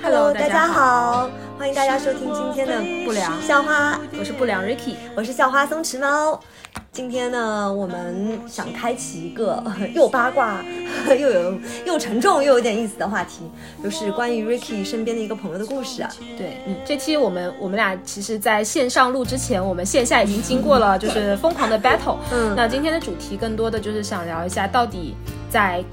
Hello，大家好，欢迎大家收听今天的不良校花，我是不良 Ricky，我是校花松弛猫。今天呢，我们想开启一个 又八卦 又有又沉重又有点意思的话题，就是关于 Ricky 身边的一个朋友的故事啊。对，这期我们我们俩其实在线上录之前，我们线下已经经过了就是疯狂的 battle。嗯那今天的主题更多的就是想聊一下，到底在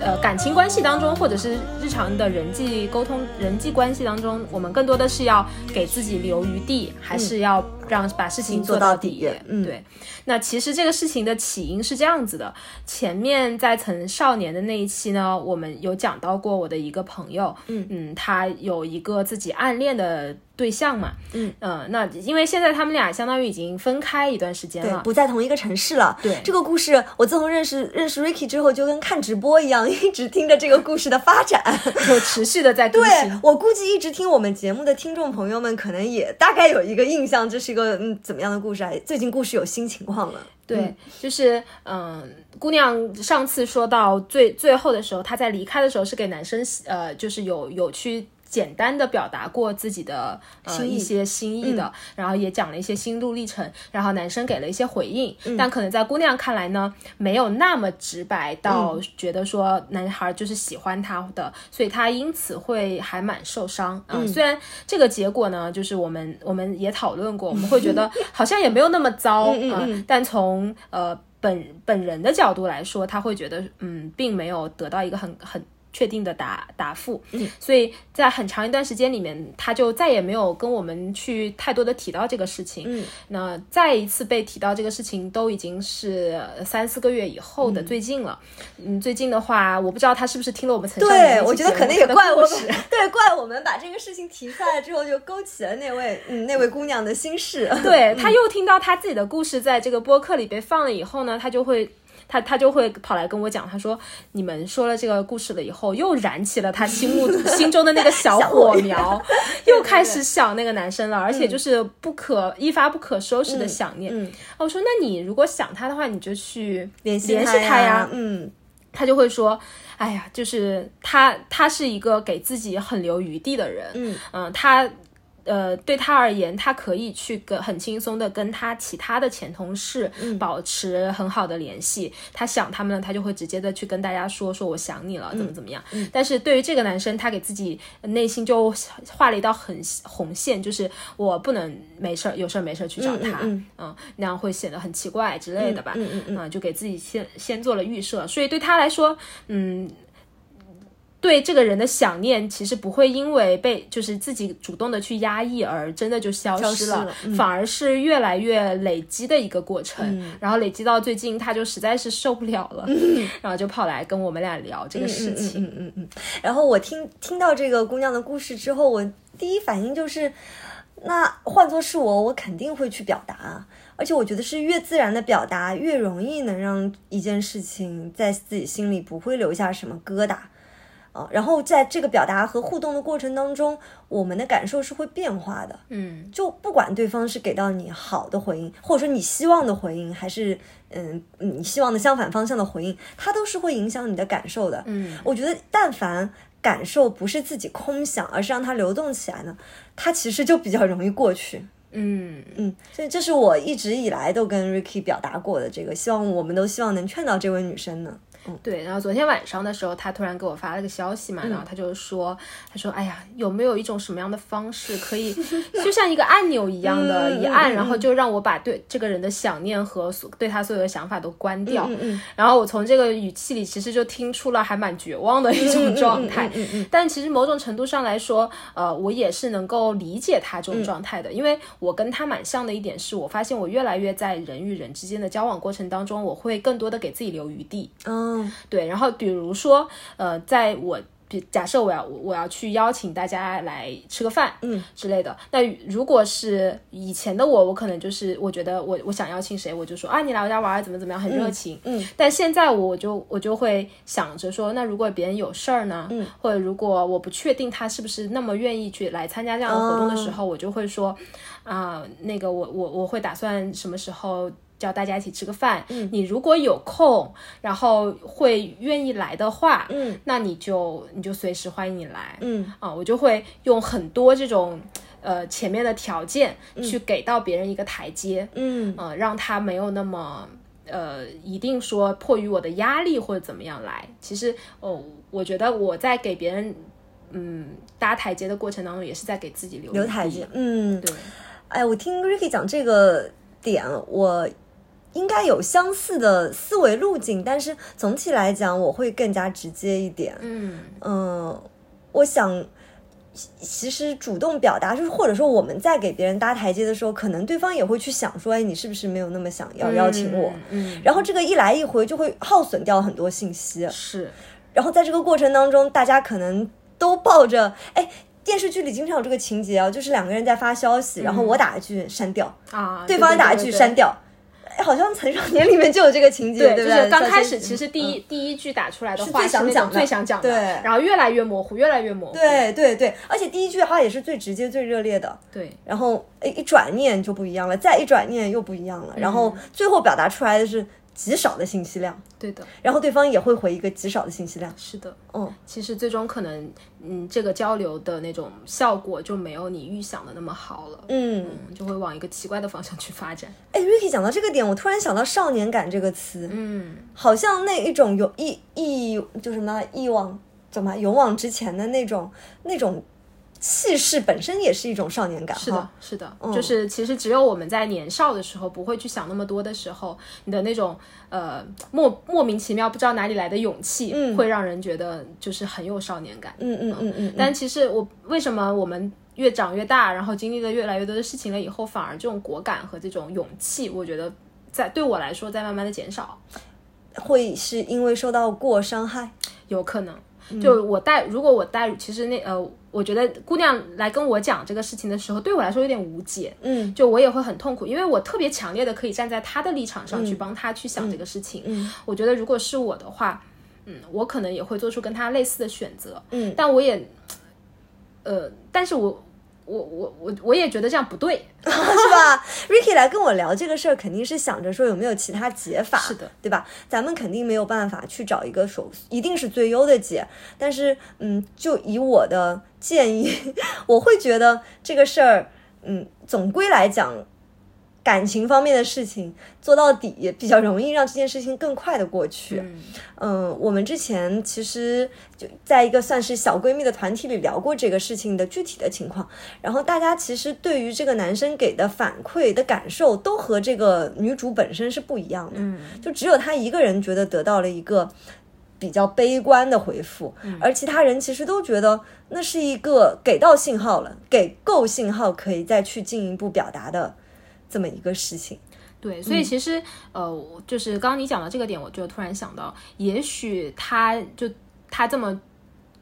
呃感情关系当中，或者是日常的人际沟通、人际关系当中，我们更多的是要给自己留余地，还是要让把事情做到到底？底嗯对。那其实这个事情的起因是这样子的，前面在曾少年的那一期呢，我们有讲到过我的一个朋友，嗯他有一个自己暗恋的对象嘛，嗯呃，那因为现在他们俩相当于已经分开一段时间，了，不在同一个城市了。对这个故事，我自从认识认识 Ricky 之后，就跟看直播一样，一直听着这个故事的发展。就持续的在更对新。我估计一直听我们节目的听众朋友们，可能也大概有一个印象，这是一个嗯怎么样的故事啊？最近故事有新情况了。对，就是嗯，姑娘上次说到最最后的时候，她在离开的时候是给男生呃，就是有有去。简单的表达过自己的呃一些心意的，然后也讲了一些心路历程，然后男生给了一些回应，但可能在姑娘看来呢，没有那么直白到觉得说男孩就是喜欢她的，所以她因此会还蛮受伤。啊、虽然这个结果呢，就是我们我们也讨论过，我们会觉得好像也没有那么糟啊、但从呃本本人的角度来说，他会觉得嗯，并没有得到一个很很。确定的答答复，所以在很长一段时间里面，他就再也没有跟我们去太多的提到这个事情。嗯，那再一次被提到这个事情，都已经是三四个月以后的最近了。嗯，最近的话，我不知道他是不是听了我们曾上对，我觉得可能也怪我们们。对，怪我们把这个事情提出来之后，就勾起了那位嗯那位姑娘的心事。对，他又听到他自己的故事在这个播客里被放了以后呢，他就会。他他就会跑来跟我讲，他说你们说了这个故事了以后，又燃起了他心目 心中的那个小火苗，又开始想那个男生了，而且就是不可一发不可收拾的想念。嗯，我说那你如果想他的话，你就去联系联系他呀呀，嗯。他就会说，哎呀，就是他他是一个给自己很留余地的人，嗯他。呃，对他而言，他可以去跟很轻松的跟他其他的前同事保持很好的联系。他想他们了，他就会直接的去跟大家说说我想你了，怎么怎么样。但是对于这个男生，他给自己内心就画了一道很红线，就是我不能没事儿有事儿没事儿去找他，嗯那样会显得很奇怪之类的吧。嗯嗯嗯啊、就给自己先先做了预设，所以对他来说，嗯，对这个人的想念其实不会因为被就是自己主动的去压抑而真的就消失了，失了嗯反而是越来越累积的一个过程。然后累积到最近，他就实在是受不了了，然后就跑来跟我们俩聊这个事情。嗯嗯嗯。然后我听听到这个姑娘的故事之后，我第一反应就是，那换作是我，我肯定会去表达。而且我觉得是越自然的表达，越容易能让一件事情在自己心里不会留下什么疙瘩。啊，然后在这个表达和互动的过程当中，我们的感受是会变化的。嗯就不管对方是给到你好的回应，或者说你希望的回应，还是嗯你希望的相反方向的回应，它都是会影响你的感受的。嗯，我觉得但凡感受不是自己空想，而是让它流动起来呢，它其实就比较容易过去。嗯嗯，所以这是我一直以来都跟 Ricky 表达过的这个，希望我们都希望能劝到这位女生呢。对，然后昨天晚上的时候，他突然给我发了个消息嘛，然后他就说，他说，哎呀，有没有一种什么样的方式可以，就像一个按钮一样的，一按，然后就让我把对这个人的想念和所对他所有的想法都关掉。然后我从这个语气里，其实就听出了还蛮绝望的一种状态。但其实某种程度上来说，呃，我也是能够理解他这种状态的，因为我跟他蛮像的一点是，我发现我越来越在人与人之间的交往过程当中，我会更多的给自己留余地。嗯对，然后比如说，呃，在我比假设我要我要去邀请大家来吃个饭，嗯之类的。那如果是以前的我，我可能就是我觉得我我想邀请谁，我就说啊，你来我家玩儿怎么怎么样，很热情。嗯但现在我就我就会想着说，那如果别人有事儿呢，嗯或者如果我不确定他是不是那么愿意去来参加这样的活动的时哦候，我就会说，啊、那个我我我会打算什么时候。叫大家一起吃个饭，你如果有空，然后会愿意来的话，嗯，那你就你就随时欢迎你来，嗯。啊，我就会用很多这种呃前面的条件去给到别人一个台阶，嗯。呃，让他没有那么呃一定说迫于我的压力或者怎么样来。其实哦，我觉得我在给别人嗯搭台阶的过程当中，也是在给自己留留台阶，嗯，对，哎，我听 Ricky 讲这个点，我应该有相似的思维路径，但是总体来讲，我会更加直接一点。嗯。嗯，我想，其其实主动表达，就是或者说我们在给别人搭台阶的时候，可能对方也会去想说，哎，你是不是没有那么想要邀请我？嗯，嗯然后这个一来一回就会耗损掉很多信息，是。然后在这个过程当中，大家可能都抱着，哎，电视剧里经常有这个情节啊，就是两个人在发消息，然后我打一句删掉，啊，对方打一句删掉，哎，好像《曾少年》里面就有这个情节，对，对不对？就是刚开始其实第一、嗯。第一句打出来的是话最想讲的最想讲的，对。然后越来越模糊，越来越模糊，对对对，而且第一句话也是最直接、最热烈的，对。然后哎一转念就不一样了，再一转念又不一样了，然嗯后最后表达出来的是极少的信息量，对的，然后对方也会回一个极少的信息量，是的。嗯，其实最终可能，嗯，这个交流的那种效果就没有你预想的那么好了，嗯，嗯，就会往一个奇怪的方向去发展，哎，Ricky 讲到这个点，我突然想到“少年感”这个词，嗯，好像那一种有一一就什么一往怎么勇往直前的那种那种气势，本身也是一种少年感，是的，是的，嗯就是其实只有我们在年少的时候，不会去想那么多的时候，你的那种呃莫莫名其妙不知道哪里来的勇气，嗯会让人觉得就是很有少年感。嗯嗯嗯嗯，但其实我为什么我们越长越大，然后经历了越来越多的事情了以后，反而这种果敢和这种勇气，我觉得在对我来说在慢慢的减少，会是因为受到过伤害，有可能。嗯就我带，如果我带，其实那呃，我觉得姑娘来跟我讲这个事情的时候，对我来说有点无解。嗯就我也会很痛苦，因为我特别强烈的可以站在她的立场上去帮她去想这个事情。嗯我觉得如果是我的话，嗯，我可能也会做出跟她类似的选择。嗯，但我也，呃，但是我我我我我也觉得这样不对。是吧？Ricky 来跟我聊这个事儿，肯定是想着说有没有其他解法，是的，对吧？咱们肯定没有办法去找一个手，一定是最优的解。但是，嗯，就以我的建议，我会觉得这个事儿，嗯，总归来讲，感情方面的事情做到底比较容易让这件事情更快的过去。嗯。嗯，我们之前其实就在一个算是小闺蜜的团体里聊过这个事情的具体的情况，然后大家其实对于这个男生给的反馈的感受都和这个女主本身是不一样的，嗯。就只有她一个人觉得得到了一个比较悲观的回复，而其他人其实都觉得那是一个给到信号了，给够信号可以再去进一步表达的这么一个事情。对，所以其实、呃，就是刚刚你讲到这个点，我就突然想到，也许他就他这么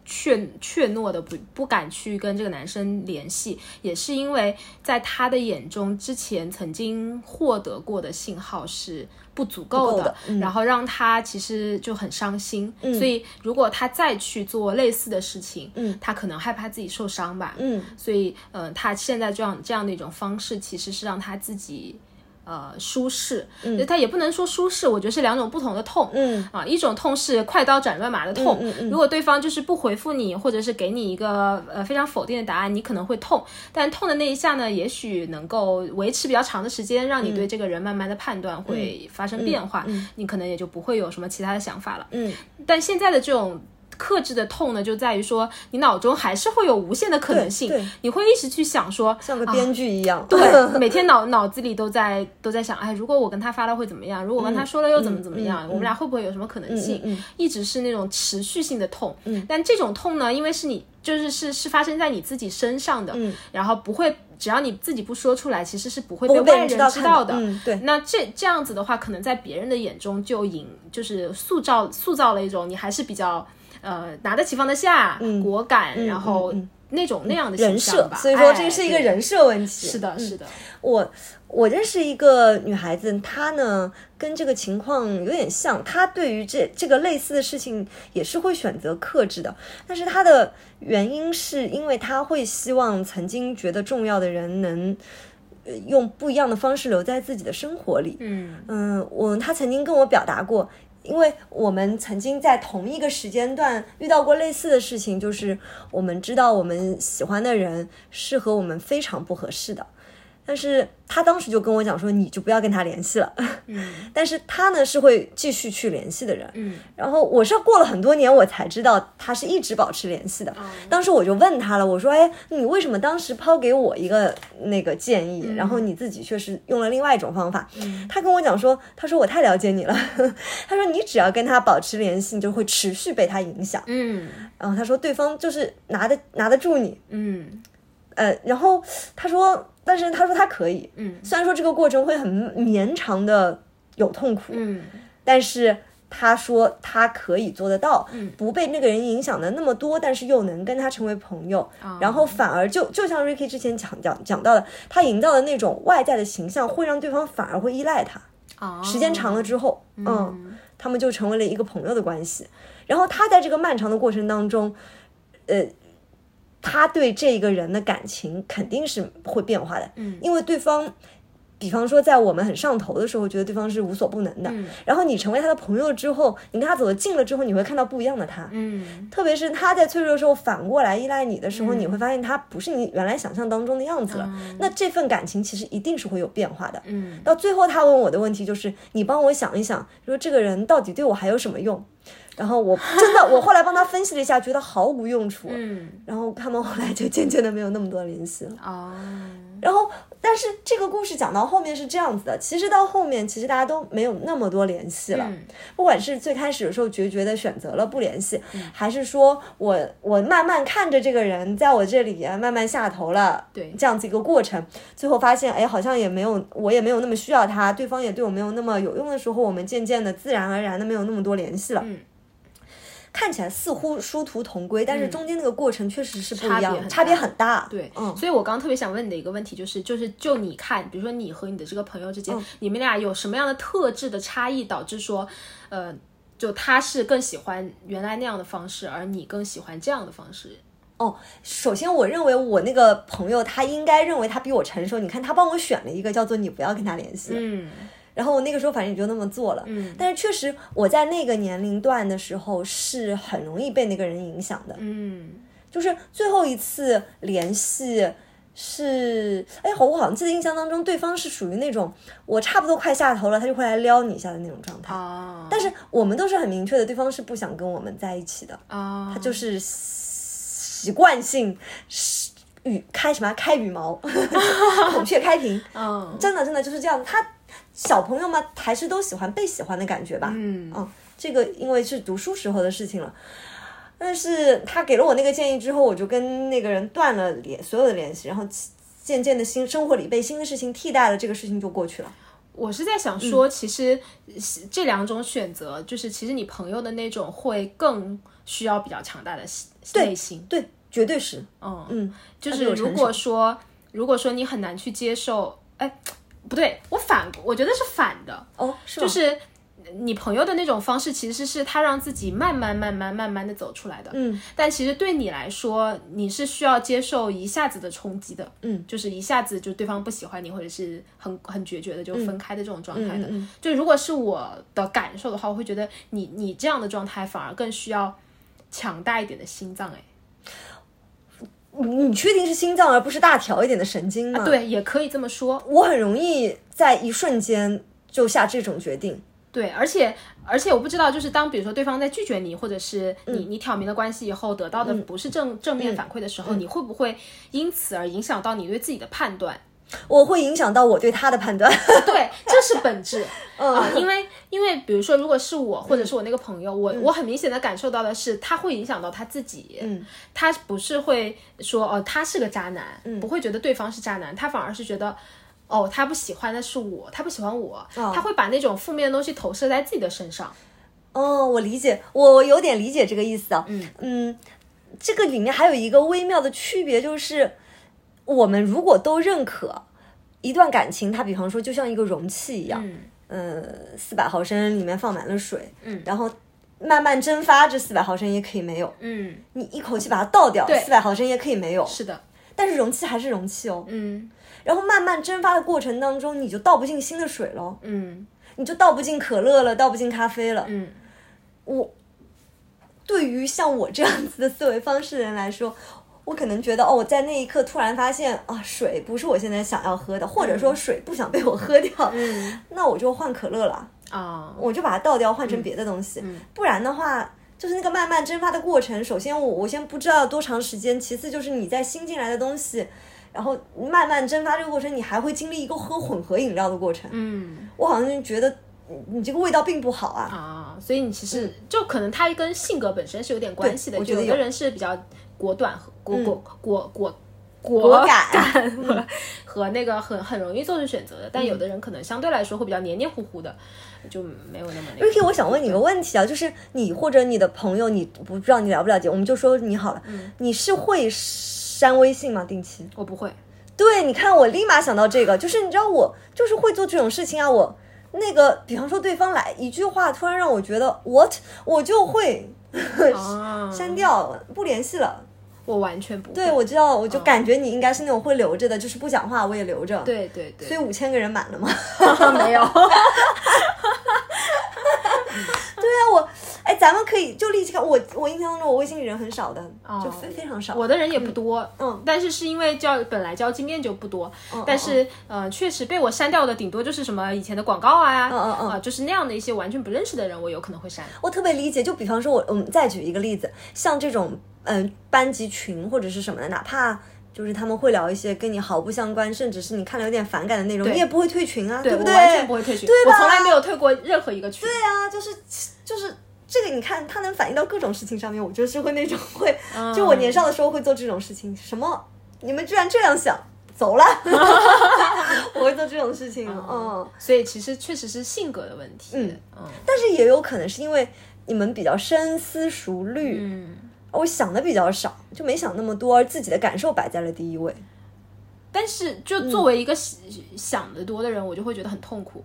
怯怯懦的不不敢去跟这个男生联系，也是因为在他的眼中，之前曾经获得过的信号是不足够的，够的嗯。然后让他其实就很伤心。所以如果他再去做类似的事情，嗯，他可能害怕自己受伤吧，嗯。所以，呃，他现在这样这样的一种方式，其实是让他自己呃舒适，嗯，他也不能说舒适，我觉得是两种不同的痛，嗯。啊，一种痛是快刀斩乱麻的痛，嗯嗯如果对方就是不回复你，或者是给你一个呃非常否定的答案，你可能会痛，但痛的那一下呢，也许能够维持比较长的时间，让你对这个人慢慢的判断会发生变化，嗯。你可能也就不会有什么其他的想法了，嗯，但现在的这种。克制的痛呢，就在于说，你脑中还是会有无限的可能性你会一直去想说，像个编剧一样，对，每天脑脑子里都在都在想，哎，如果我跟他发了会怎么样？如果我跟他说了又怎么怎么样？我们俩会不会有什么可能性？一直是那种持续性的痛。嗯，但这种痛呢，因为是你就是是是发生在你自己身上的，嗯然后不会，只要你自己不说出来，其实是不会被外人人知道看知道的。嗯，对，那这这样子的话，可能在别人的眼中就引就是塑造塑造了一种你还是比较呃拿得起放得下、果敢，然后那种那样的嗯人设吧。。设所以说这哎是一个人设问题。是的，是的，我我认识一个女孩子，她呢跟这个情况有点像，她对于这这个类似的事情也是会选择克制的，但是她的原因是因为她会希望曾经觉得重要的人能呃用不一样的方式留在自己的生活里。嗯嗯，我她曾经跟我表达过，因为我们曾经在同一个时间段遇到过类似的事情，就是我们知道我们喜欢的人是和我们非常不合适的，但是他当时就跟我讲说，你就不要跟他联系了。嗯 但是他呢是会继续去联系的人。嗯然后我是过了很多年，我才知道他是一直保持联系的。当时我就问他了，我说：“哎，你为什么当时抛给我一个那个建议，然后你自己却是用了另外一种方法？”他跟我讲说：“他说我太了解你了，他说你只要跟他保持联系，你就会持续被他影响。嗯然后他说对方就是拿得拿得住你，嗯呃，然后他说，但是他说他可以，嗯。虽然说这个过程会很绵长的有痛苦，嗯。但是他说他可以做得到，嗯。不被那个人影响的那么多，但是又能跟他成为朋友，哦然后反而就就像 Ricky 之前讲讲讲到的，他营造的那种外在的形象，会让对方反而会依赖他。哦，时间长了之后，嗯，他们就成为了一个朋友的关系。然后他在这个漫长的过程当中，呃，他对这个人的感情肯定是会变化的，嗯因为对方。比方说，在我们很上头的时候，觉得对方是无所不能的。嗯然后你成为他的朋友之后，你跟他走得近了之后，你会看到不一样的他。嗯特别是他在脆弱的时候反过来依赖你的时候，你会发现他不是你原来想象当中的样子了。那这份感情其实一定是会有变化的。嗯到最后，他问我的问题就是：你帮我想一想，说这个人到底对我还有什么用？然后我真的，我后来帮他分析了一下，觉得毫无用处。嗯然后他们后来就渐渐的没有那么多联系了。哦然后，但是这个故事讲到后面是这样子的，其实到后面其实大家都没有那么多联系了。嗯不管是最开始的时候决绝的选择了不联系，还是说我我慢慢看着这个人在我这里啊慢慢下头了，对这样子一个过程，最后发现哎好像也没有我也没有那么需要他，对方也对我没有那么有用的时候，我们渐渐的自然而然的没有那么多联系了。嗯看起来似乎殊途同归，但是中间那个过程确实是不一样，差别很大。差别很大。对，嗯，所以我刚刚特别想问你的一个问题就是，就是就你看，比如说你和你的这个朋友之间，你们俩有什么样的特质的差异，导致说，呃，就他是更喜欢原来那样的方式，而你更喜欢这样的方式？哦，首先我认为我那个朋友他应该认为他比我成熟，你看他帮我选了一个叫做你不要跟他联系，嗯然后我那个时候反正也就那么做了，嗯。但是确实我在那个年龄段的时候是很容易被那个人影响的，嗯。就是最后一次联系是，哎，好，我好像记得印象当中对方是属于那种我差不多快下头了，他就会来撩你一下的那种状态，啊，但是我们都是很明确的，对方是不想跟我们在一起的，啊，他就是习惯性是羽开什么开羽毛，孔雀开屏，嗯。真的真的就是这样。他小朋友嘛，还是都喜欢被喜欢的感觉吧。嗯嗯，这个因为是读书时候的事情了。但是他给了我那个建议之后，我就跟那个人断了联所有的联系，然后渐渐的新生活里被新的事情替代了，这个事情就过去了。我是在想说，其实这两种选择，就是其实你朋友的那种会更需要比较强大的内心，对，绝对是。嗯嗯，就是如果说如果说你很难去接受，哎，不对，我反我觉得是反的，哦，是吗？就是你朋友的那种方式，其实是他让自己慢慢慢慢慢慢的走出来的，嗯，但其实对你来说，你是需要接受一下子的冲击的，嗯，就是一下子就对方不喜欢你，或者是很很决绝的就分开的这种状态的。嗯嗯就如果是我的感受的话，我会觉得你你这样的状态反而更需要强大一点的心脏，哎。你你确定是心脏而不是大条一点的神经吗？对，也可以这么说。我很容易在一瞬间就下这种决定。对，而且而且我不知道，就是当比如说对方在拒绝你，或者是你、嗯你挑明了关系以后得到的不是正、正面反馈的时候，你会不会因此而影响到你对自己的判断？我会影响到我对他的判断。对，这是本质嗯啊、因为因为比如说，如果是我或者是我那个朋友，我我很明显的感受到的是，他会影响到他自己，嗯，他不是会说哦他是个渣男，嗯不会觉得对方是渣男，他反而是觉得。哦，他不喜欢的是我，他不喜欢我，他会把那种负面的东西投射在自己的身上。哦，我理解，我有点理解这个意思啊。嗯这个里面还有一个微妙的区别，就是我们如果都认可一段感情，它比方说就像一个容器一样，嗯。呃，四百毫升里面放满了水，嗯，然后慢慢蒸发，这四百毫升也可以没有，嗯，你一口气把它倒掉，对。四百毫升也可以没有。是的，但是容器还是容器哦。嗯。然后慢慢蒸发的过程当中，你就倒不进新的水了，嗯。你就倒不进可乐了，倒不进咖啡了。嗯。我对于像我这样子的思维方式的人来说，我可能觉得哦，我在那一刻突然发现啊，水不是我现在想要喝的，或者说水不想被我喝掉，嗯 那我就换可乐了，啊，我就把它倒掉，换成别的东西。嗯不然的话，就是那个慢慢蒸发的过程，首先我我先不知道多长时间，其次就是你在新进来的东西。然后慢慢蒸发这个过程，你还会经历一个喝混合饮料的过程。嗯我好像就觉得你你这个味道并不好啊。啊，所以你其实就可能它跟性格本身是有点关系的，我觉得有人是比较果断和果果果果果果敢和和那个很很容易做出选择的，但有的人可能相对来说会比较黏黏糊糊的，就没有那么那个。Ricky，我想问你个问题啊，就是你或者你的朋友，你不知道你了不了解，我们就说你好了，你是会删微信吗？定期？我不会，对，你看我立马想到这个，就是你知道我就是会做这种事情啊，我那个比方说对方来一句话，突然让我觉得 what，我就会啊，删掉，不联系了。我完全不会。对，我知道，我就感觉你应该是那种会留着的，就是不讲话我也留着。，对对对，所以五千个人满了吗？没有。对啊，我哎，咱们可以就立即看我，我印象当中我微信里人很少的，就非非常少。我的人也不多，嗯但是是因为交本来交经验就不多，嗯但是呃，确实被我删掉的顶多就是什么以前的广告啊，嗯嗯嗯啊，就是那样的一些完全不认识的人，我有可能会删。我特别理解，就比方说我，我们再举一个例子，像这种嗯、班级群或者是什么的，哪怕就是他们会聊一些跟你毫不相关，甚至是你看了有点反感的内容，你也不会退群啊，不对？我完全不会退群，对吧？我从来没有退过任何一个群。对啊，就是就是这个，你看它能反映到各种事情上面，我就是会那种会，嗯。就我年少的时候会做这种事情，什么？你们居然这样想，走了，我会做这种事情，嗯，所以其实确实是性格的问题。嗯。嗯。但是也有可能是因为你们比较深思熟虑，嗯，我想的比较少，就没想那么多，而自己的感受摆在了第一位。但是就作为一个想想得多的人，我就会觉得很痛苦。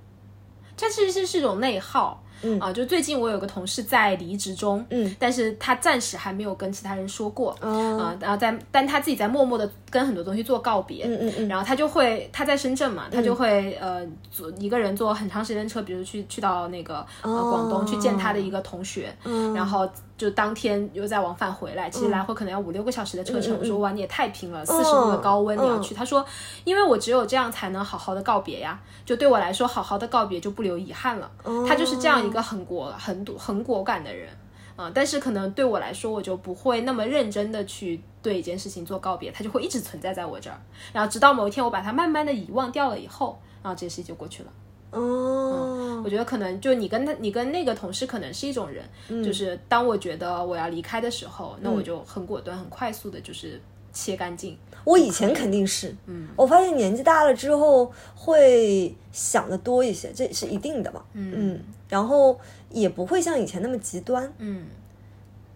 这其实是一种内耗。嗯啊，就最近我有个同事在离职中，嗯，但是他暂时还没有跟其他人说过，哦啊，然后在，但他自己在默默的跟很多东西做告别，嗯嗯嗯然后他就会他在深圳嘛，他就会呃坐一个人坐很长时间车，比如去去到那个广东去见他的一个同学，嗯然后就当天又再往返回来，其实来回可能要五六个小时的车程。我说哇，你也太拼了，四十度的高温你要去。他说，因为我只有这样才能好好的告别呀，就对我来说，好好的告别就不留遗憾了。他就是这样一个很果很很果敢的人。啊、但是可能对我来说，我就不会那么认真的去对一件事情做告别，它就会一直存在在我这儿，然后直到某一天我把它慢慢的遗忘掉了以后，然后这件事情就过去了。哦，我觉得可能就你跟他，你跟那个同事可能是一种人，嗯。就是当我觉得我要离开的时候，那我就很果断、很快速的，就是切干净。我以前肯定是，嗯，我发现年纪大了之后会想的多一些，这是一定的嘛，嗯。然后也不会像以前那么极端，嗯，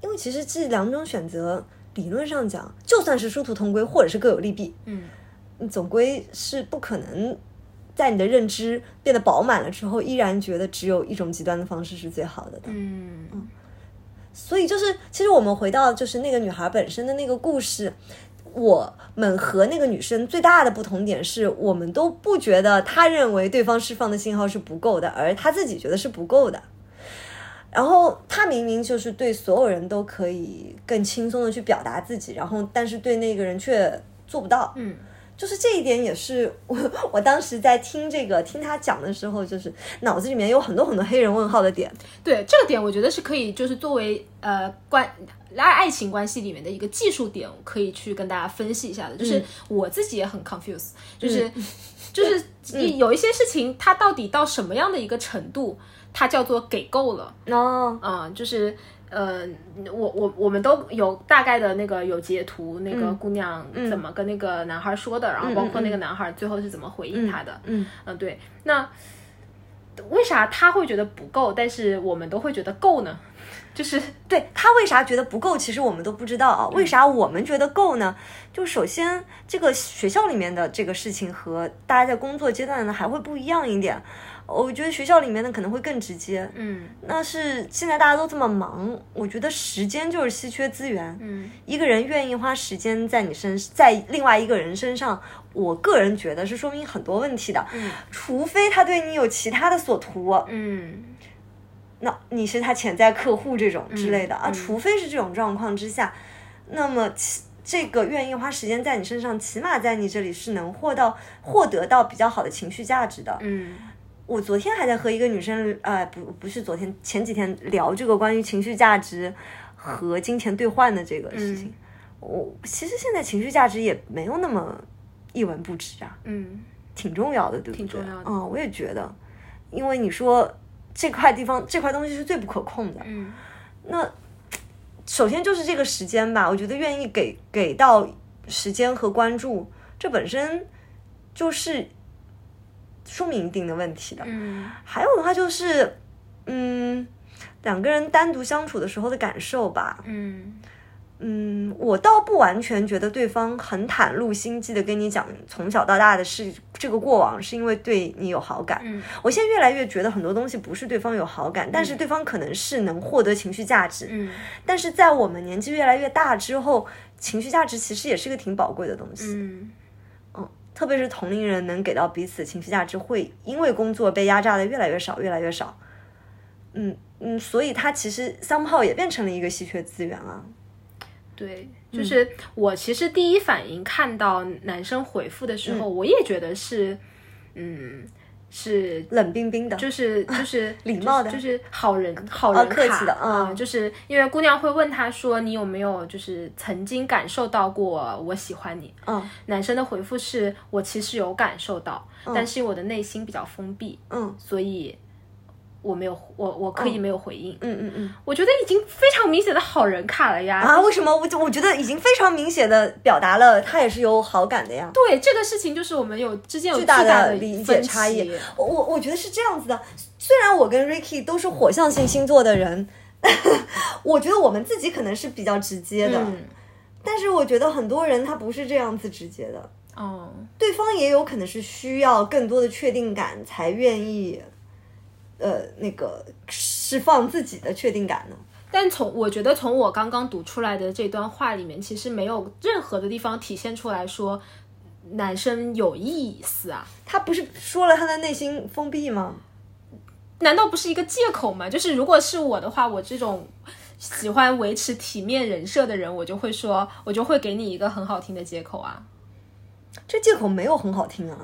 因为其实这两种选择，理论上讲，就算是殊途同归，或者是各有利弊，嗯，你总归是不可能在你的认知变得饱满了之后，依然觉得只有一种极端的方式是最好的的。嗯所以就是，其实我们回到就是那个女孩本身的那个故事，我们和那个女生最大的不同点是我们都不觉得她认为对方释放的信号是不够的，而她自己觉得是不够的。然后她明明就是对所有人都可以更轻松的去表达自己，然后但是对那个人却做不到。嗯，就是这一点也是我我当时在听这个听他讲的时候，就是脑子里面有很多很多黑人问号的点。对这个点，我觉得是可以，就是作为呃关爱爱情关系里面的一个技术点，可以去跟大家分析一下的。就是我自己也很 confused，就是、就是一有一些事情，它到底到什么样的一个程度，它叫做给够了。哦，嗯，就是呃，我我我们都有大概的那个有截图，那个姑娘怎么跟那个男孩说的，然后包括那个男孩最后是怎么回应她的。嗯嗯，对。那为啥他会觉得不够，但是我们都会觉得够呢？就是对他为啥觉得不够，其实我们都不知道啊。为啥我们觉得够呢？就首先这个学校里面的这个事情和大家在工作阶段呢还会不一样一点。我觉得学校里面的可能会更直接。嗯那是现在大家都这么忙，我觉得时间就是稀缺资源。嗯一个人愿意花时间在你身，在另外一个人身上，我个人觉得是说明很多问题的。嗯除非他对你有其他的所图，嗯那你是他潜在客户这种之类的、啊。嗯除非是这种状况之下，那么其这个愿意花时间在你身上，起码在你这里是能获到获得到比较好的情绪价值的。嗯我昨天还在和一个女生，呃，不不是昨天，前几天聊这个关于情绪价值和金钱兑换的这个事情。我其实现在情绪价值也没有那么一文不值啊，嗯挺重要的，对不对？挺重要的嗯，我也觉得，因为你说这块地方这块东西是最不可控的，嗯那首先就是这个时间吧，我觉得愿意给给到时间和关注，这本身就是说明一定的问题的。嗯还有的话就是，嗯，两个人单独相处的时候的感受吧。嗯嗯，我倒不完全觉得对方很袒露心机的跟你讲从小到大的事，这个过往是因为对你有好感。嗯我现在越来越觉得很多东西不是对方有好感，但是对方可能是能获得情绪价值。嗯但是在我们年纪越来越大之后，情绪价值其实也是个挺宝贵的东西。嗯特别是同龄人能给到彼此情绪价值，会因为工作被压榨的越来越少，越来越少。嗯嗯，所以它其实 somehow 也变成了一个稀缺资源啊。对，就是我其实第一反应看到男生回复的时候，我也觉得是，嗯，是冷冰冰的，就是就是 礼貌的。就是好人好人卡、客气的啊、嗯。就是因为姑娘会问他说你有没有就是曾经感受到过我喜欢你，嗯。男生的回复是我其实有感受到，但是我的内心比较封闭，嗯。所以我没有我我可以没有回应。嗯嗯嗯我觉得已经非常明显的好人卡了呀。啊，为什么我就我觉得已经非常明显的表达了他也是有好感的呀。对这个事情，就是我们有之间有巨大的理解差异，我我我觉得是这样子的。虽然我跟 Ricky 都是火象星星座的人，我觉得我们自己可能是比较直接的，嗯，但是我觉得很多人他不是这样子直接的。哦，对方也有可能是需要更多的确定感才愿意，呃，那个释放自己的确定感呢。但从我觉得从我刚刚读出来的这段话里面，其实没有任何的地方体现出来说男生有意思啊。他不是说了他的内心封闭吗？难道不是一个借口吗？就是如果是我的话，我这种喜欢维持体面人设的人，我就会说，我就会给你一个很好听的借口啊，这借口没有很好听啊。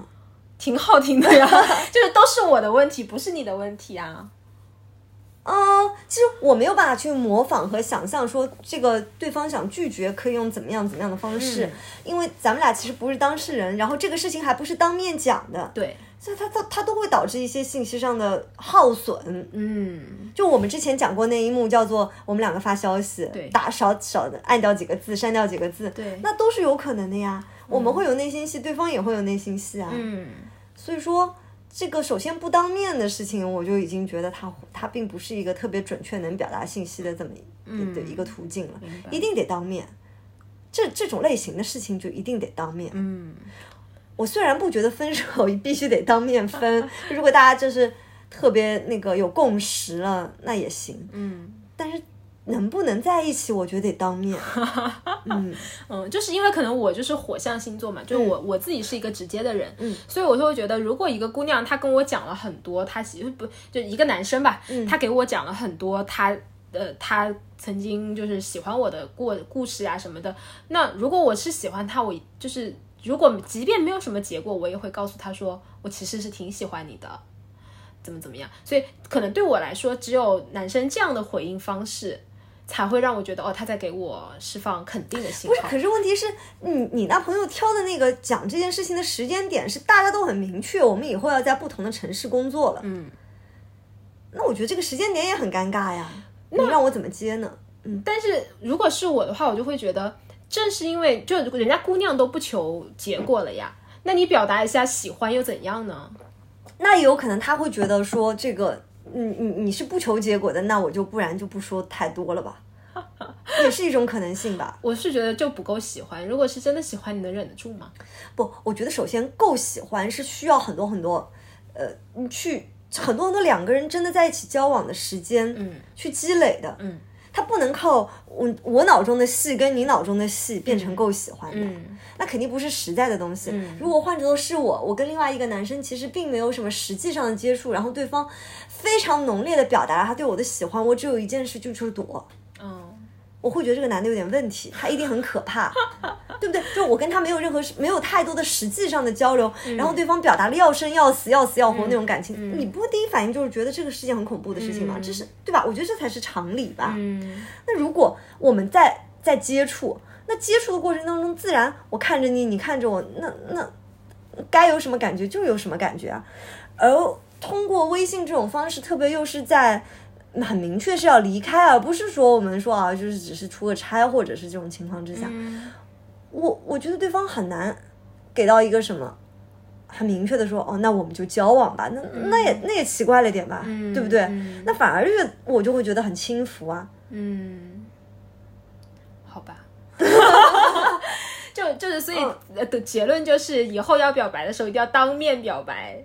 挺好听的呀，就是都是我的问题，不是你的问题啊。嗯，其实我没有办法去模仿和想象说这个对方想拒绝可以用怎么样怎么样的方式，因为咱们俩其实不是当事人，然后这个事情还不是当面讲的，对，所以它它它都会导致一些信息上的耗损。嗯，就我们之前讲过那一幕，叫做我们两个发消息，对打少少的按掉几个字，删掉几个字，对那都是有可能的呀。我们会有内心戏，对方也会有内心戏啊。嗯，所以说，这个首先不当面的事情，我就已经觉得它它并不是一个特别准确能表达信息的这么一的一个途径了，白一定得当面。这这种类型的事情就一定得当面。嗯，我虽然不觉得分手 必须得当面分，如果大家就是特别那个有共识了，那也行。嗯，但是能不能在一起，我觉得得当面。嗯嗯，就是因为可能我就是火象星座嘛，就是我、我自己是一个直接的人，嗯，所以我就会觉得，如果一个姑娘她跟我讲了很多，她喜不就一个男生吧，嗯他给我讲了很多他呃他曾经就是喜欢我的过故事啊什么的，那如果我是喜欢他，我就是如果即便没有什么结果，我也会告诉他说，我其实是挺喜欢你的。怎么怎么样？所以可能对我来说，只有男生这样的回应方式，才会让我觉得哦，他在给我释放肯定的信号。可是问题是你你那朋友挑的那个讲这件事情的时间点是大家都很明确，我们以后要在不同的城市工作了。嗯，那我觉得这个时间点也很尴尬呀。你让我怎么接呢？嗯但是如果是我的话，我就会觉得，正是因为就人家姑娘都不求结果了呀，那你表达一下喜欢又怎样呢？那也有可能他会觉得说这个，你你你是不求结果的，那我就不然就不说太多了吧，也是一种可能性吧。我是觉得就不够喜欢。如果是真的喜欢，你能忍得住吗？不，我觉得首先够喜欢是需要很多很多，呃，你去很多很多两个人真的在一起交往的时间，嗯去积累的，嗯，他不能靠我我脑中的戏跟你脑中的戏变成够喜欢的，嗯那肯定不是实在的东西。嗯如果换做是我，我跟另外一个男生其实并没有什么实际上的接触，然后对方非常浓烈的表达了他对我的喜欢，我只有一件事就是躲。嗯我会觉得这个男的有点问题，他一定很可怕，对不对？就我跟他没有任何没有太多的实际上的交流，然后对方表达了要生要死要死要活那种感情，你不第一反应就是觉得这个是件很恐怖的事情吗？这是对吧？我觉得这才是常理吧。嗯那如果我们在在接触，那接触的过程当中，自然我看着你，你看着我，那那该有什么感觉就有什么感觉啊。而通过微信这种方式，特别又是在很明确是要离开，而不是说我们说啊，就是只是出个差或者是这种情况之下，嗯我我觉得对方很难给到一个什么。很明确的说，哦，那我们就交往吧，那那也那也奇怪了点吧，嗯对不对？嗯那反而是我就会觉得很轻浮啊，嗯，好吧。就就是，所以的结论就是，以后要表白的时候一定要当面表白。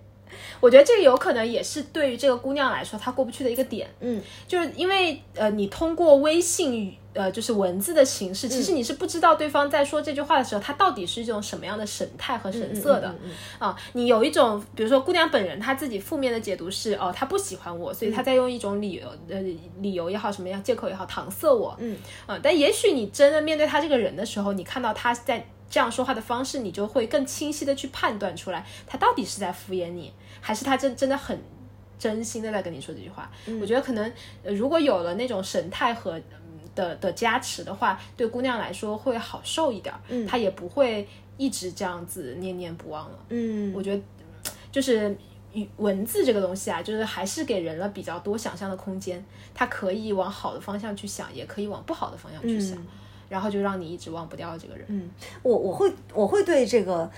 我觉得这个有可能也是对于这个姑娘来说，她过不去的一个点。嗯，就是因为呃，你通过微信语呃，就是文字的形式，其实你是不知道对方在说这句话的时候，他到底是一种什么样的神态和神色的。嗯嗯嗯啊，你有一种，比如说姑娘本人她自己负面的解读是，哦，她不喜欢我，所以她在用一种理由，呃，理由也好，什么样借口也好，搪塞我。嗯，啊，但也许你真的面对他这个人的时候，你看到他在这样说话的方式，你就会更清晰的去判断出来，他到底是在敷衍你，还是他真真的很真心的在跟你说这句话。我觉得可能、呃如果有了那种神态和。嗯的的加持的话，对姑娘来说会好受一点儿，嗯她也不会一直这样子念念不忘了。嗯，我觉得就是语文字这个东西啊，就是还是给人了比较多想象的空间，它可以往好的方向去想，也可以往不好的方向去想，嗯然后就让你一直忘不掉这个人。嗯我我会我会对这个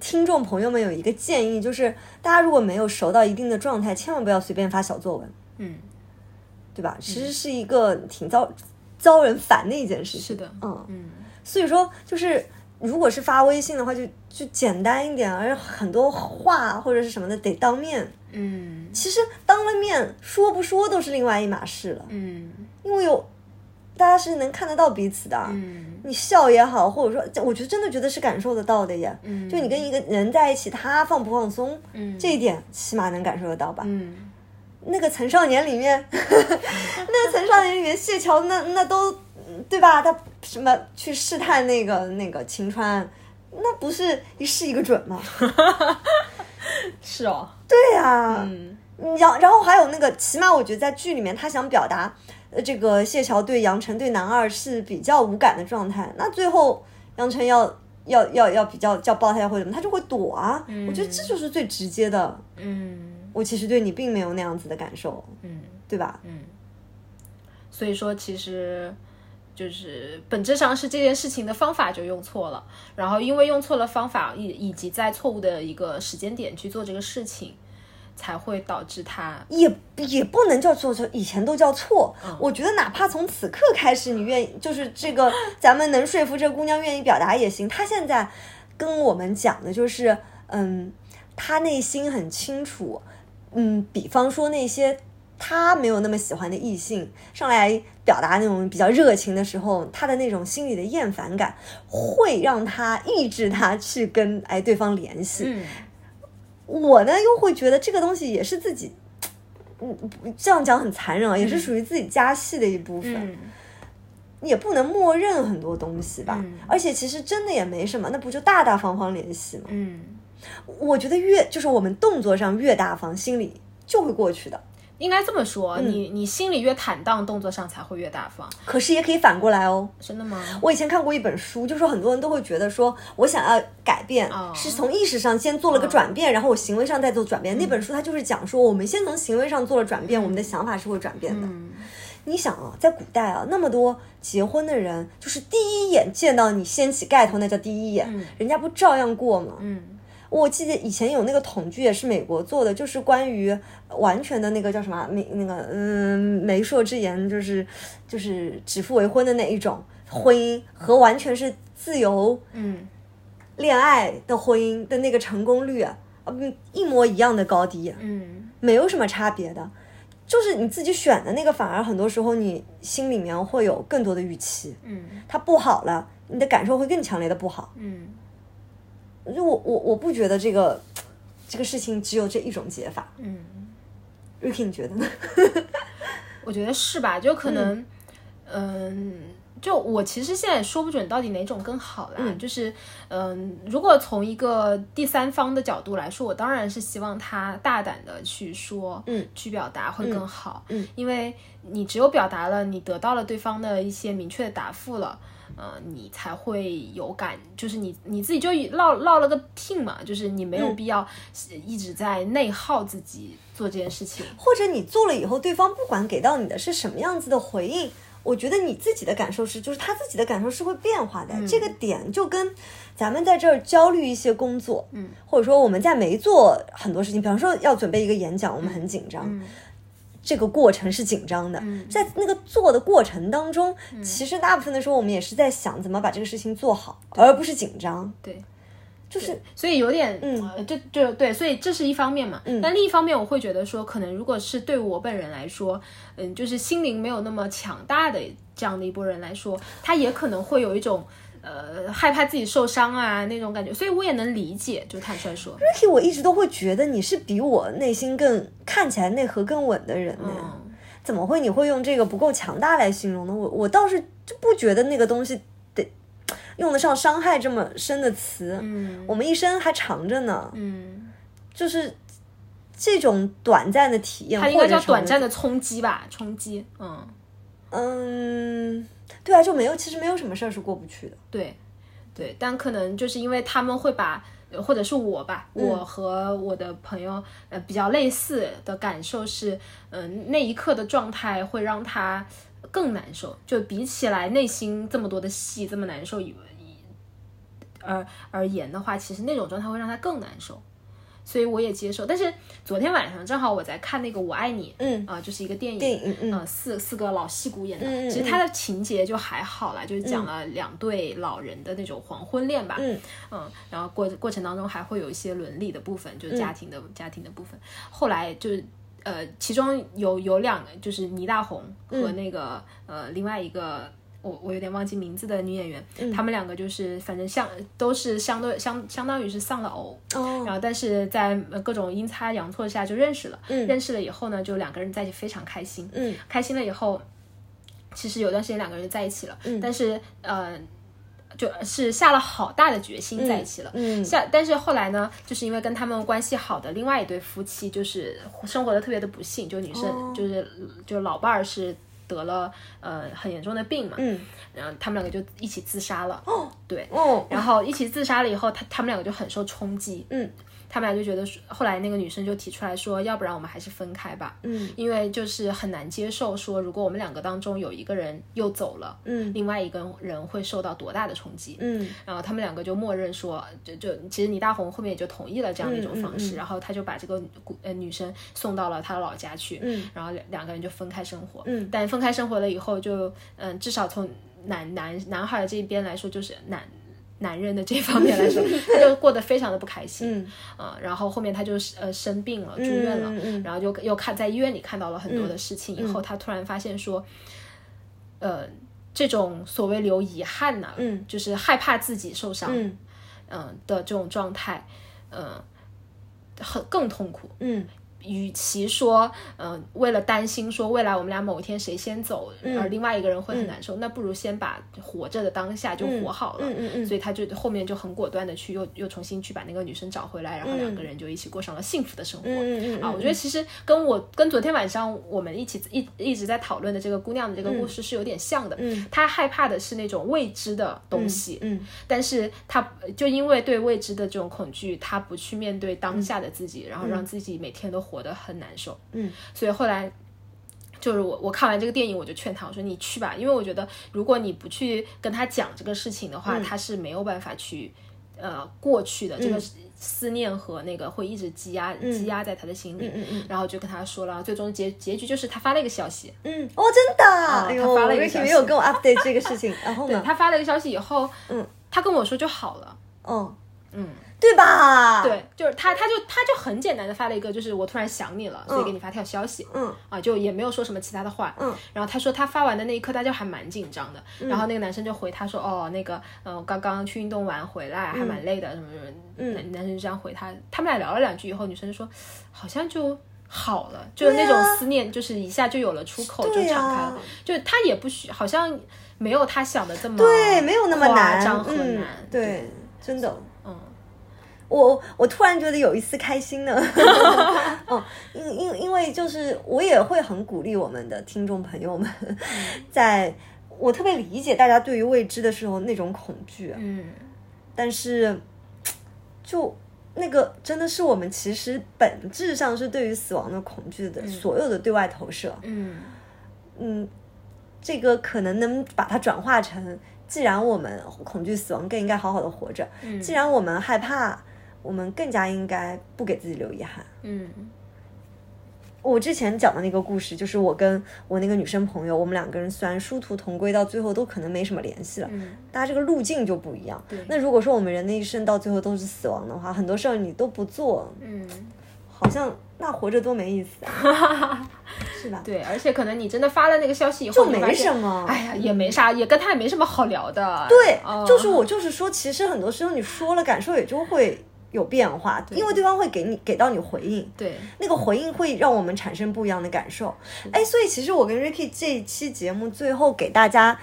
听众朋友们有一个建议，就是大家如果没有熟到一定的状态，千万不要随便发小作文，嗯，对吧？其实是一个挺遭遭人烦的一件事情。是的，嗯，嗯所以说就是。如果是发微信的话，就就简单一点，而很多话或者是什么的得当面。嗯其实当了面说不说都是另外一码事了，嗯因为有大家是能看得到彼此的。嗯你笑也好，或者说，我觉得真的觉得是感受得到的耶。嗯就你跟一个人在一起，他放不放松，嗯这一点起码能感受得到吧？嗯那个《曾少年》里面，那个《曾少年》里面，谢桥那那都嗯对吧？他什么去试探那个那个晴川，那不是一试一个准吗？是哦，对呀、嗯然然后还有那个，起码我觉得在剧里面，他想表达，呃，这个谢桥对杨晨对男二是比较无感的状态。那最后杨晨要要要要比较叫抱他或者什么，他就会躲啊。我觉得这就是最直接的。嗯我其实对你并没有那样子的感受，嗯对吧？嗯，所以说其实。就是本质上是这件事情的方法就用错了，然后因为用错了方法，以以及在错误的一个时间点去做这个事情，才会导致他也也不能叫错错，以前都叫错。我觉得哪怕从此刻开始，你愿意，就是这个咱们能说服这个姑娘愿意表达也行。她现在跟我们讲的就是，嗯，她内心很清楚，嗯，比方说那些她没有那么喜欢的异性上来表达那种比较热情的时候，她的那种心里的厌烦感，会让她抑制她去跟哎对方联系。嗯我呢又会觉得这个东西也是自己，嗯，不这样讲很残忍啊，也是属于自己家戏的一部分，嗯也不能默认很多东西吧。嗯而且其实真的也没什么，那不就大大方方联系吗？嗯，我觉得越就是我们动作上越大方，心里就会过去的。应该这么说，你你心里越坦荡，动作上才会越大方，可是也可以反过来哦。真的吗？我以前看过一本书，就说很多人都会觉得说，我想要改变，哦是从意识上先做了个转变，然后我行为上再做转变。那本书它就是讲说，我们先从行为上做了转变，我们的想法是会转变的。嗯你想啊，在古代啊，那么多结婚的人，就是第一眼见到你掀起盖头，那叫第一眼，嗯人家不照样过吗？嗯我记得以前有那个统计，也是美国做的，就是关于完全的那个叫什么啊媒那个嗯媒妁之言，就是就是指腹为婚的那一种婚姻和完全是自由嗯恋爱的婚姻的那个成功率啊，嗯一模一样的高低。嗯没有什么差别的，就是你自己选的那个，反而很多时候你心里面会有更多的预期，嗯它不好了，你的感受会更强烈的不好。嗯就我我我不觉得这个这个事情只有这一种解法。嗯，Ricky，你觉得呢？我觉得是吧？就可能，嗯。就我其实现在也说不准到底哪种更好啦，就是，嗯，如果从一个第三方的角度来说，我当然是希望他大胆的去说，嗯，去表达会更好，嗯，因为你只有表达了，你得到了对方的一些明确的答复了，呃，你才会有感，就是你你自己就落落了个听嘛，就是你没有必要一直在内耗自己做这件事情，或者你做了以后，对方不管给到你的是什么样子的回应，我觉得你自己的感受是，就是他自己的感受是会变化的。这个点就跟咱们在这儿焦虑一些工作，嗯，或者说我们在没做很多事情，比方说要准备一个演讲，我们很紧张。嗯这个过程是紧张的，在那个做的过程当中，嗯其实大部分的时候我们也是在想怎么把这个事情做好，而不是紧张。对。就是所以有点，嗯，呃，就就对，所以这是一方面嘛。嗯，但另一方面，我会觉得说，可能如果是对我本人来说，嗯，就是心灵没有那么强大的这样的一波人来说，他也可能会有一种。呃，害怕自己受伤啊那种感觉，所以我也能理解，就坦率说 Ricky，我一直都会觉得你是比我内心更看起来内核更稳的人呢。嗯怎么会你会用这个不够强大来形容呢？我我倒是就不觉得那个东西得用得上伤害这么深的词。嗯我们一生还长着呢，嗯，就是这种短暂的体验，它应该叫。短暂的冲击吧，冲击，嗯，嗯，对啊，就没有，其实没有什么事儿是过不去的。对，对，但可能就是因为他们会把，呃或者是我吧，我和我的朋友呃比较类似的感受是，嗯、那一刻的状态会让他更难受，就比起来内心这么多的戏这么难受以而而言的话，其实那种状态会让他更难受。所以我也接受，但是昨天晚上正好我在看那个《我爱你》，嗯。啊、就是一个电影，电影嗯呃，四四个老戏骨演的，其实它的情节就还好啦，就是讲了两对老人的那种黄昏恋吧，嗯。然后过过程当中还会有一些伦理的部分，就是家庭的、家庭的部分。后来就是呃，其中有有两个，就是倪大红和那个、呃另外一个。我我有点忘记名字的女演员，他们两个就是反正相都是相对相相当于是丧了偶，哦，然后但是在呃各种阴差阳错下就认识了，认识了以后呢，就两个人在一起非常开心，嗯，开心了以后，其实有段时间两个人在一起了，但是呃，就是下了好大的决心在一起了，嗯。下但是后来呢，就是因为跟他们关系好的另外一对夫妻，就是生活的特别的不幸，就女生、哦。就是就老伴儿是得了呃很严重的病嘛，嗯，然后他们两个就一起自杀了，哦。对，哦，然后一起自杀了以后，他他们两个就很受冲击，嗯，他们俩就觉得说，后来那个女生就提出来说，要不然我们还是分开吧，嗯，因为就是很难接受说，如果我们两个当中有一个人又走了，嗯。另外一个人会受到多大的冲击，嗯。然后他们两个就默认说，就就其实倪大红后面也就同意了这样的一种方嗯式，然后他就把这个呃女生送到了他的老家去，嗯。然后两两个人就分开生活，嗯。但分开生活了以后就，嗯，至少从男男男孩这边来说，就是男男人的这方面来说，他就过得非常的不开心，嗯。呃，然后后面他就是呃生病了，住院了，嗯嗯然后就又看在医院里看到了很多的事情以后，他突然发现说，呃，这种所谓留遗憾呐、嗯。就是害怕自己受伤，嗯。嗯、的这种状态，嗯、很更痛苦。嗯与其说，嗯、为了担心说未来我们俩某一天谁先走，嗯而另外一个人会很难受，那不如先把活着的当下就活好了。嗯嗯嗯所以他就后面就很果断的去又又重新去把那个女生找回来，然后两个人就一起过上了幸福的生活。嗯嗯啊，我觉得其实跟我跟昨天晚上我们一起一一直在讨论的这个姑娘的这个故事是有点像的。嗯，她害怕的是那种未知的东西，嗯但是她就因为对未知的这种恐惧，她不去面对当下的自己，然后让自己每天都活得很难受。嗯，所以后来。就是我，我看完这个电影，我就劝他，我说你去吧，因为我觉得如果你不去跟他讲这个事情的嗯话，他是没有办法去呃过去的，这个思念和那个会一直积压、积压在他的心里。嗯嗯然后就跟他说了，最终结结局就是他发了一个消息，嗯，哦，真的啊，哎呦他发了一个消息没有跟我 update 这个事情，然后呢？他发了一个消息以后，嗯，他跟我说就好了。嗯嗯，对吧？对，就是他，他就他就很简单的发了一个，就是我突然想你了，所以给你发条消息，嗯啊，就也没有说什么其他的话，嗯，然后他说他发完的那一刻，他就还蛮紧张的，然后那个男生就回他说，哦，那个，嗯、刚刚去运动完回来，还蛮累的，什么什么，嗯男男生就这样回他，他们俩聊了两句以后，女生就说，好像就。好了，就是那种思念，就是一下就有了出口，就敞开了。啊就他也不需，好像没有他想的这么对，没有那么夸难，张和嗯难。，对，真的。嗯，我我突然觉得有一丝开心呢，哦，因因因为就是我也会很鼓励我们的听众朋友们，在我特别理解大家对于未知的时候那种恐惧，嗯，但是就那个真的是我们其实本质上是对于死亡的恐惧的所有的对外投射，嗯。嗯，这个可能能把它转化成，既然我们恐惧死亡，更应该好好的活着；嗯。既然我们害怕，我们更加应该不给自己留遗憾。嗯我之前讲的那个故事，就是我跟我那个女生朋友，我们两个人虽然殊途同归，到最后都可能没什么联系了，嗯大家这个路径就不一样。那如果说我们人的一生到最后都是死亡的话，很多事儿你都不做，嗯，好像那活着多没意思啊，是吧？对，而且可能你真的发了那个消息以后，就没什么哎呀，也没啥，也跟他也没什么好聊的。对，哦就是我就是说，其实很多时候你说了，感受也就会有变化，因为对方会给你给到你回应，对，那个回应会让我们产生不一样的感受。哎，所以其实我跟 Ricky 这一期节目最后给大家，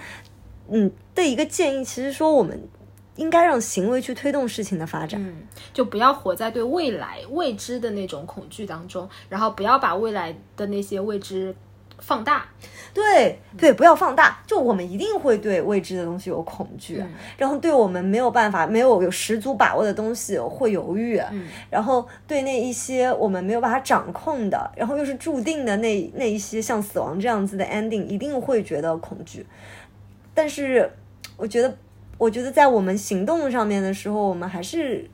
嗯的一个建议，其实说我们应该让行为去推动事情的发展。嗯，就不要活在对未来未知的那种恐惧当中，然后不要把未来的那些未知放大。对对，不要放大。就我们一定会对未知的东西有恐惧，嗯然后对我们没有办法、没有有十足把握的东西会犹豫，嗯然后对那一些我们没有办法掌控的，然后又是注定的那那一些像死亡这样子的 ending，一定会觉得恐惧。但是我觉得，我觉得在我们行动上面的时候，我们还是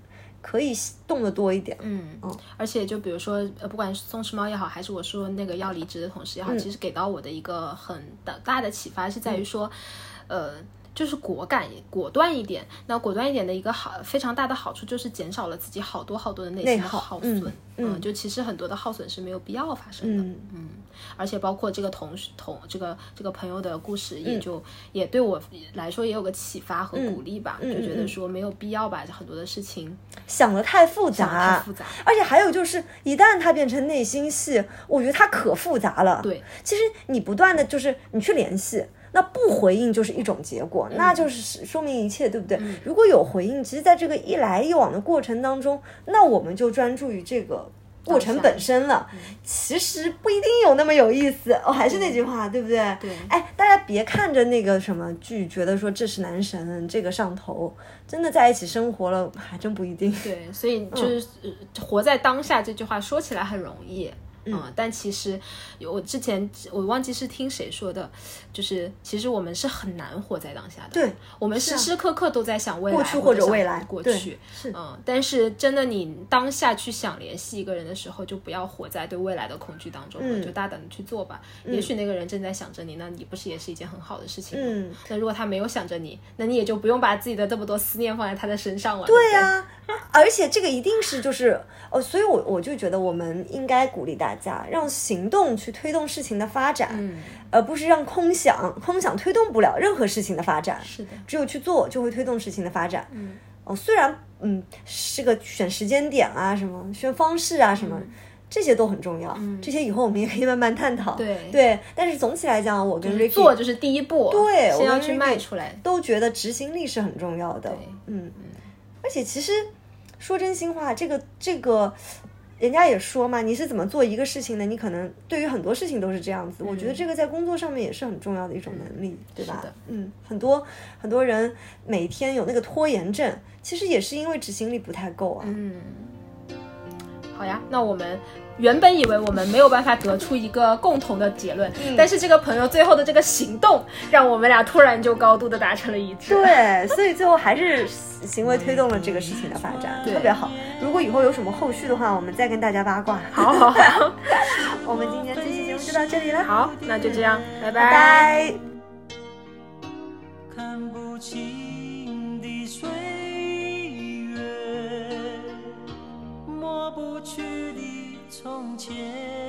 可以动的多一点。嗯，而且就比如说，呃，不管是松弛猫也好，还是我说那个要离职的同事也好，其实给到我的一个很大大的启发是在于说，呃。就是果敢、果断一点。那果断一点的一个好、非常大的好处就是减少了自己好多好多的内心的耗耗损。嗯就其实很多的耗损是没有必要发生的。嗯而且包括这个同事同这个这个朋友的故事，也就、也对我来说也有个启发和鼓励吧，嗯就觉得说没有必要把很多的事情想的太复杂，太复杂。而且还有就是，一旦它变成内心戏，我觉得它可复杂了。对，其实你不断的就是你去联系，那不回应就是一种结果，那就是说明一切，对不对？如果有回应，其实在这个一来一往的过程当中，那我们就专注于这个。过程本身了，其实不一定有那么有意思。哦，还是那句话，对不对？对哎，大家别看着那个什么剧，觉得说这是男神，这个上头，真的在一起生活了，还真不一定。对，所以就是、呃活在当下这句话说起来很容易。嗯，但其实我之前我忘记是听谁说的，就是其实我们是很难活在当下的。对，我们时时刻刻都在想未来，过去或者未来过去。是嗯，但是真的你当下去想联系一个人的时候，就不要活在对未来的恐惧当中就大胆的去做吧。也许那个人正在想着你，那你不是也是一件很好的事情吗？嗯，那如果他没有想着你，那你也就不用把自己的这么多思念放在他的身上了。对对不对呀、而且这个一定是就是哦，所以我我就觉得我们应该鼓励大家，让行动去推动事情的发展，嗯，而不是让空想，空想推动不了任何事情的发展，是的，只有去做就会推动事情的发展。嗯，哦，虽然嗯，这个选时间点啊，什么选方式啊，什么。这些都很重要，这些以后我们也可以慢慢探讨。对对，但是总体来讲，我跟 Ricky 做就是第一步，对我要去迈出来。都觉得执行力是很重要的。嗯，而且其实说真心话，这个这个，人家也说嘛，你是怎么做一个事情的，你可能对于很多事情都是这样子。我觉得这个在工作上面也是很重要的一种能力，对吧？嗯，很多很多人每天有那个拖延症，其实也是因为执行力不太够啊。嗯，好呀，那我们原本以为我们没有办法得出一个共同的结论，嗯但是这个朋友最后的这个行动，让我们俩突然就高度的达成了一致。对，所以最后还是行为推动了这个事情的发展，对特别好。如果以后有什么后续的话，我们再跟大家八卦。好好 好，我们今天这期节目就到这里了，好，那就这样，拜拜拜。看不清从前。